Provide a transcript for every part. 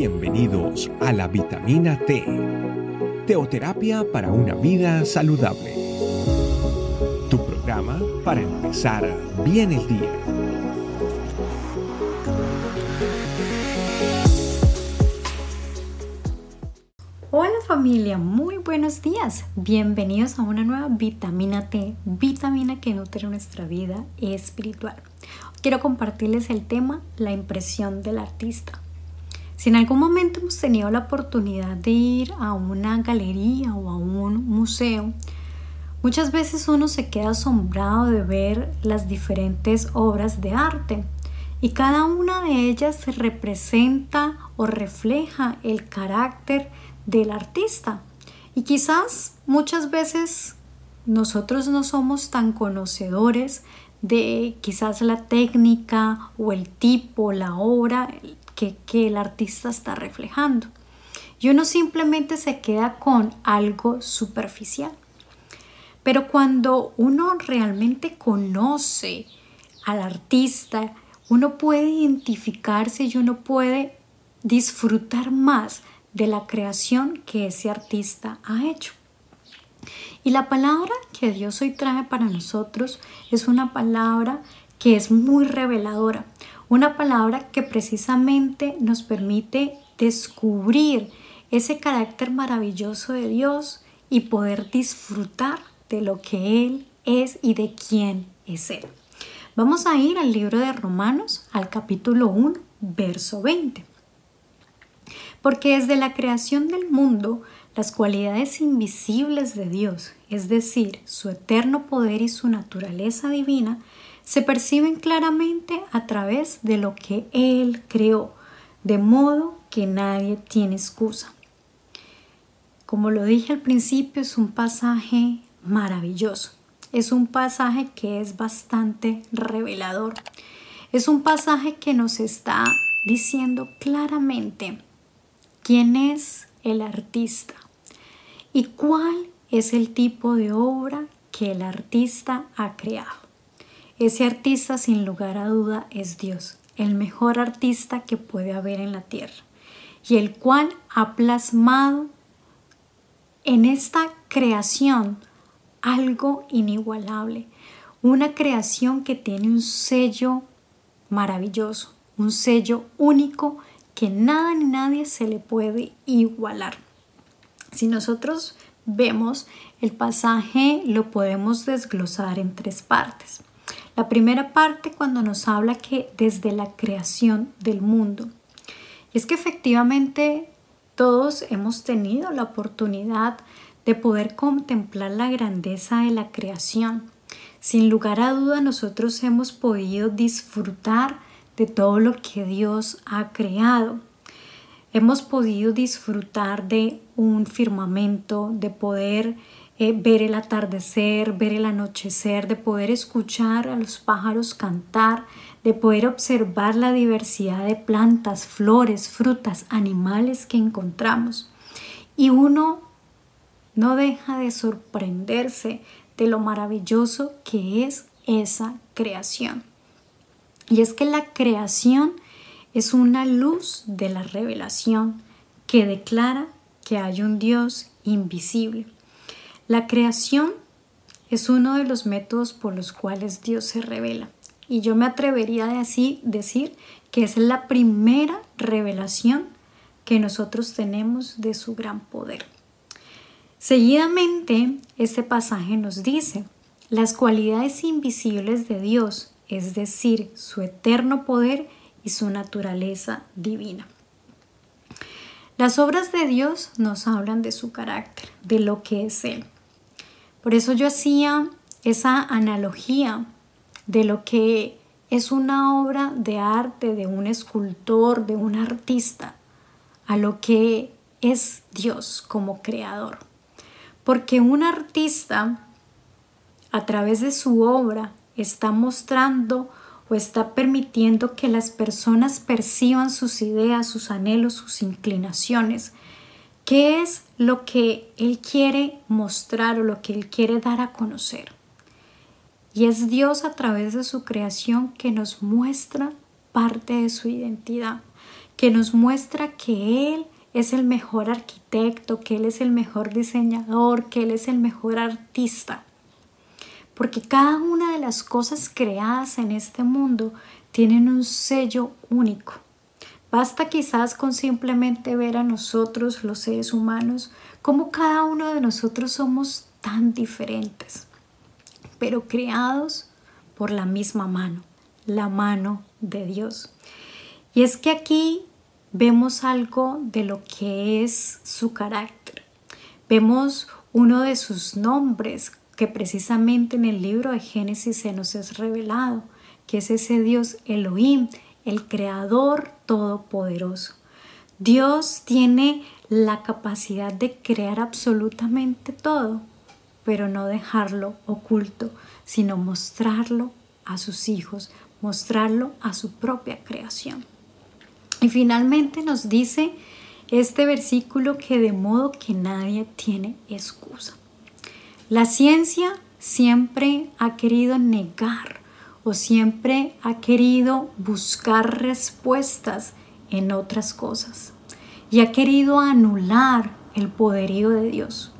Bienvenidos a la vitamina T, teoterapia para una vida saludable. Tu programa para empezar bien el día. Hola familia, muy buenos días. Bienvenidos a una nueva vitamina T, vitamina que nutre nuestra vida espiritual. Quiero compartirles el tema la impresión del artista. Si en algún momento hemos tenido la oportunidad de ir a una galería o a un museo, muchas veces uno se queda asombrado de ver las diferentes obras de arte y cada una de ellas representa o refleja el carácter del artista. Y quizás muchas veces nosotros no somos tan conocedores de quizás la técnica o el tipo, la obra, que, el artista está reflejando. Y uno simplemente se queda con algo superficial. Pero cuando uno realmente conoce al artista, uno puede identificarse y uno puede disfrutar más de la creación que ese artista ha hecho. Y la palabra que Dios hoy trae para nosotros es una palabra que es muy reveladora, una palabra que precisamente nos permite descubrir ese carácter maravilloso de Dios y poder disfrutar de lo que Él es y de quién es Él. Vamos a ir al libro de Romanos, al capítulo 1, verso 20. Porque desde la creación del mundo, las cualidades invisibles de Dios, es decir, su eterno poder y su naturaleza divina, se perciben claramente a través de lo que Él creó, de modo que nadie tiene excusa. Como lo dije al principio, es un pasaje maravilloso. Es un pasaje que es bastante revelador. Es un pasaje que nos está diciendo claramente quién es el artista y cuál es el tipo de obra que el artista ha creado. Ese artista sin lugar a duda es Dios, el mejor artista que puede haber en la tierra y el cual ha plasmado en esta creación algo inigualable, una creación que tiene un sello maravilloso, un sello único que nada ni nadie se le puede igualar. Si nosotros vemos el pasaje, lo podemos desglosar en tres partes. La primera parte cuando nos habla que desde la creación del mundo. es que efectivamente todos hemos tenido la oportunidad de poder contemplar la grandeza de la creación. Sin lugar a duda nosotros hemos podido disfrutar de todo lo que Dios ha creado. Hemos podido disfrutar de un firmamento, de poder eh, ver el atardecer, ver el anochecer, de poder escuchar a los pájaros cantar, de poder observar la diversidad de plantas, flores, frutas, animales que encontramos. Y uno no deja de sorprenderse de lo maravilloso que es esa creación. Y es que la creación es una luz de la revelación que declara que hay un Dios invisible. La creación es uno de los métodos por los cuales Dios se revela. Y yo me atrevería a decir que es la primera revelación que nosotros tenemos de su gran poder. Seguidamente, este pasaje nos dice, las cualidades invisibles de Dios, es decir, su eterno poder y su naturaleza divina. Las obras de Dios nos hablan de su carácter, de lo que es Él. Por eso yo hacía esa analogía de lo que es una obra de arte, de un escultor, de un artista, a lo que es Dios como creador. Porque un artista, a través de su obra, está mostrando o está permitiendo que las personas perciban sus ideas, sus anhelos, sus inclinaciones, ¿Qué es lo que Él quiere mostrar o lo que Él quiere dar a conocer? Y es Dios a través de su creación que nos muestra parte de su identidad, que nos muestra que Él es el mejor arquitecto, que Él es el mejor diseñador, que Él es el mejor artista. Porque cada una de las cosas creadas en este mundo tienen un sello único. Basta quizás con simplemente ver a nosotros, los seres humanos, como cada uno de nosotros somos tan diferentes, pero creados por la misma mano, la mano de Dios. Y es que aquí vemos algo de lo que es su carácter. Vemos uno de sus nombres que precisamente en el libro de Génesis se nos es revelado, que es ese Dios Elohim, el Creador Todopoderoso. Dios tiene la capacidad de crear absolutamente todo, pero no dejarlo oculto, sino mostrarlo a sus hijos, mostrarlo a su propia creación. Y finalmente nos dice este versículo que de modo que nadie tiene excusa. La ciencia siempre ha querido negar o siempre ha querido buscar respuestas en otras cosas y ha querido anular el poderío de Dios.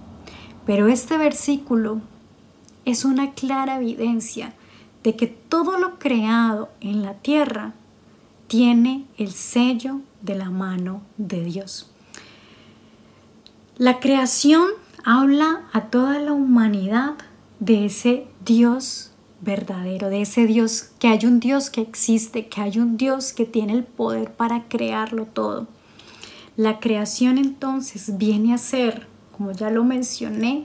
Pero este versículo es una clara evidencia de que todo lo creado en la tierra tiene el sello de la mano de Dios. La creación habla a toda la humanidad de ese Dios verdadero, de ese Dios, que hay un Dios que existe, que hay un Dios que tiene el poder para crearlo todo. La creación entonces viene a ser, como ya lo mencioné,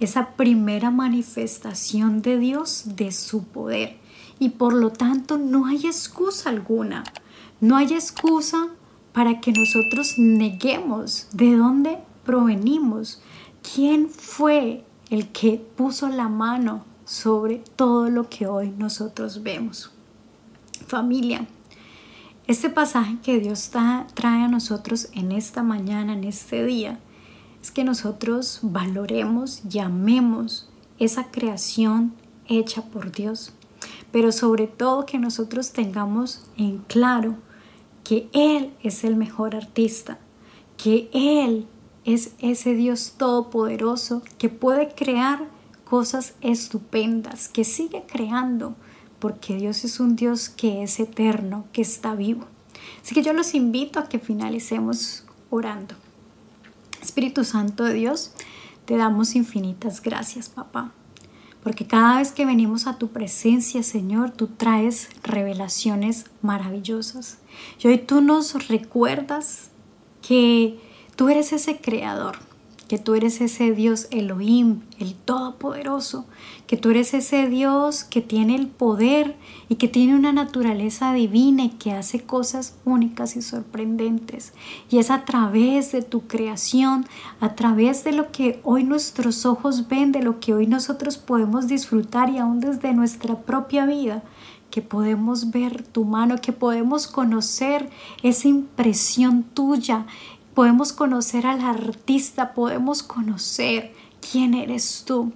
esa primera manifestación de Dios de su poder. Y por lo tanto no hay excusa alguna no hay excusa para que nosotros neguemos de dónde provenimos, quién fue el que puso la mano sobre todo lo que hoy nosotros vemos. Familia, este pasaje que Dios trae a nosotros en esta mañana, en este día, es que nosotros valoremos y esa creación hecha por Dios, pero sobre todo que nosotros tengamos en claro que Él es el mejor artista, que Él es ese Dios todopoderoso que puede crear cosas estupendas, que sigue creando, porque Dios es un Dios que es eterno, que está vivo. Así que yo los invito a que finalicemos orando. Espíritu Santo de Dios, te damos infinitas gracias, papá porque cada vez que venimos a tu presencia, Señor, tú traes revelaciones maravillosas. Y hoy tú nos recuerdas que tú eres ese creador, que tú eres ese Dios Elohim, el Todopoderoso, que tú eres ese Dios que tiene el poder y que tiene una naturaleza divina y que hace cosas únicas y sorprendentes. Y es a través de tu creación, a través de lo que hoy nuestros ojos ven, de lo que hoy nosotros podemos disfrutar y aún desde nuestra propia vida, que podemos ver tu mano, que podemos conocer esa impresión tuya, podemos conocer al artista, podemos conocer quién eres tú.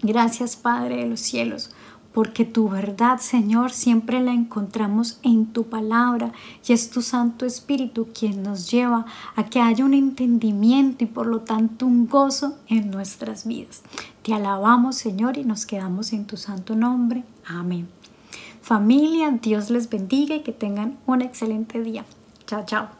Gracias Padre de los cielos, porque tu verdad, Señor, siempre la encontramos en tu palabra y es tu Santo Espíritu quien nos lleva a que haya un entendimiento y por lo tanto un gozo en nuestras vidas. Te alabamos, Señor, y nos quedamos en tu santo nombre. Amén. Familia, Dios les bendiga y que tengan un excelente día. Chao, chao.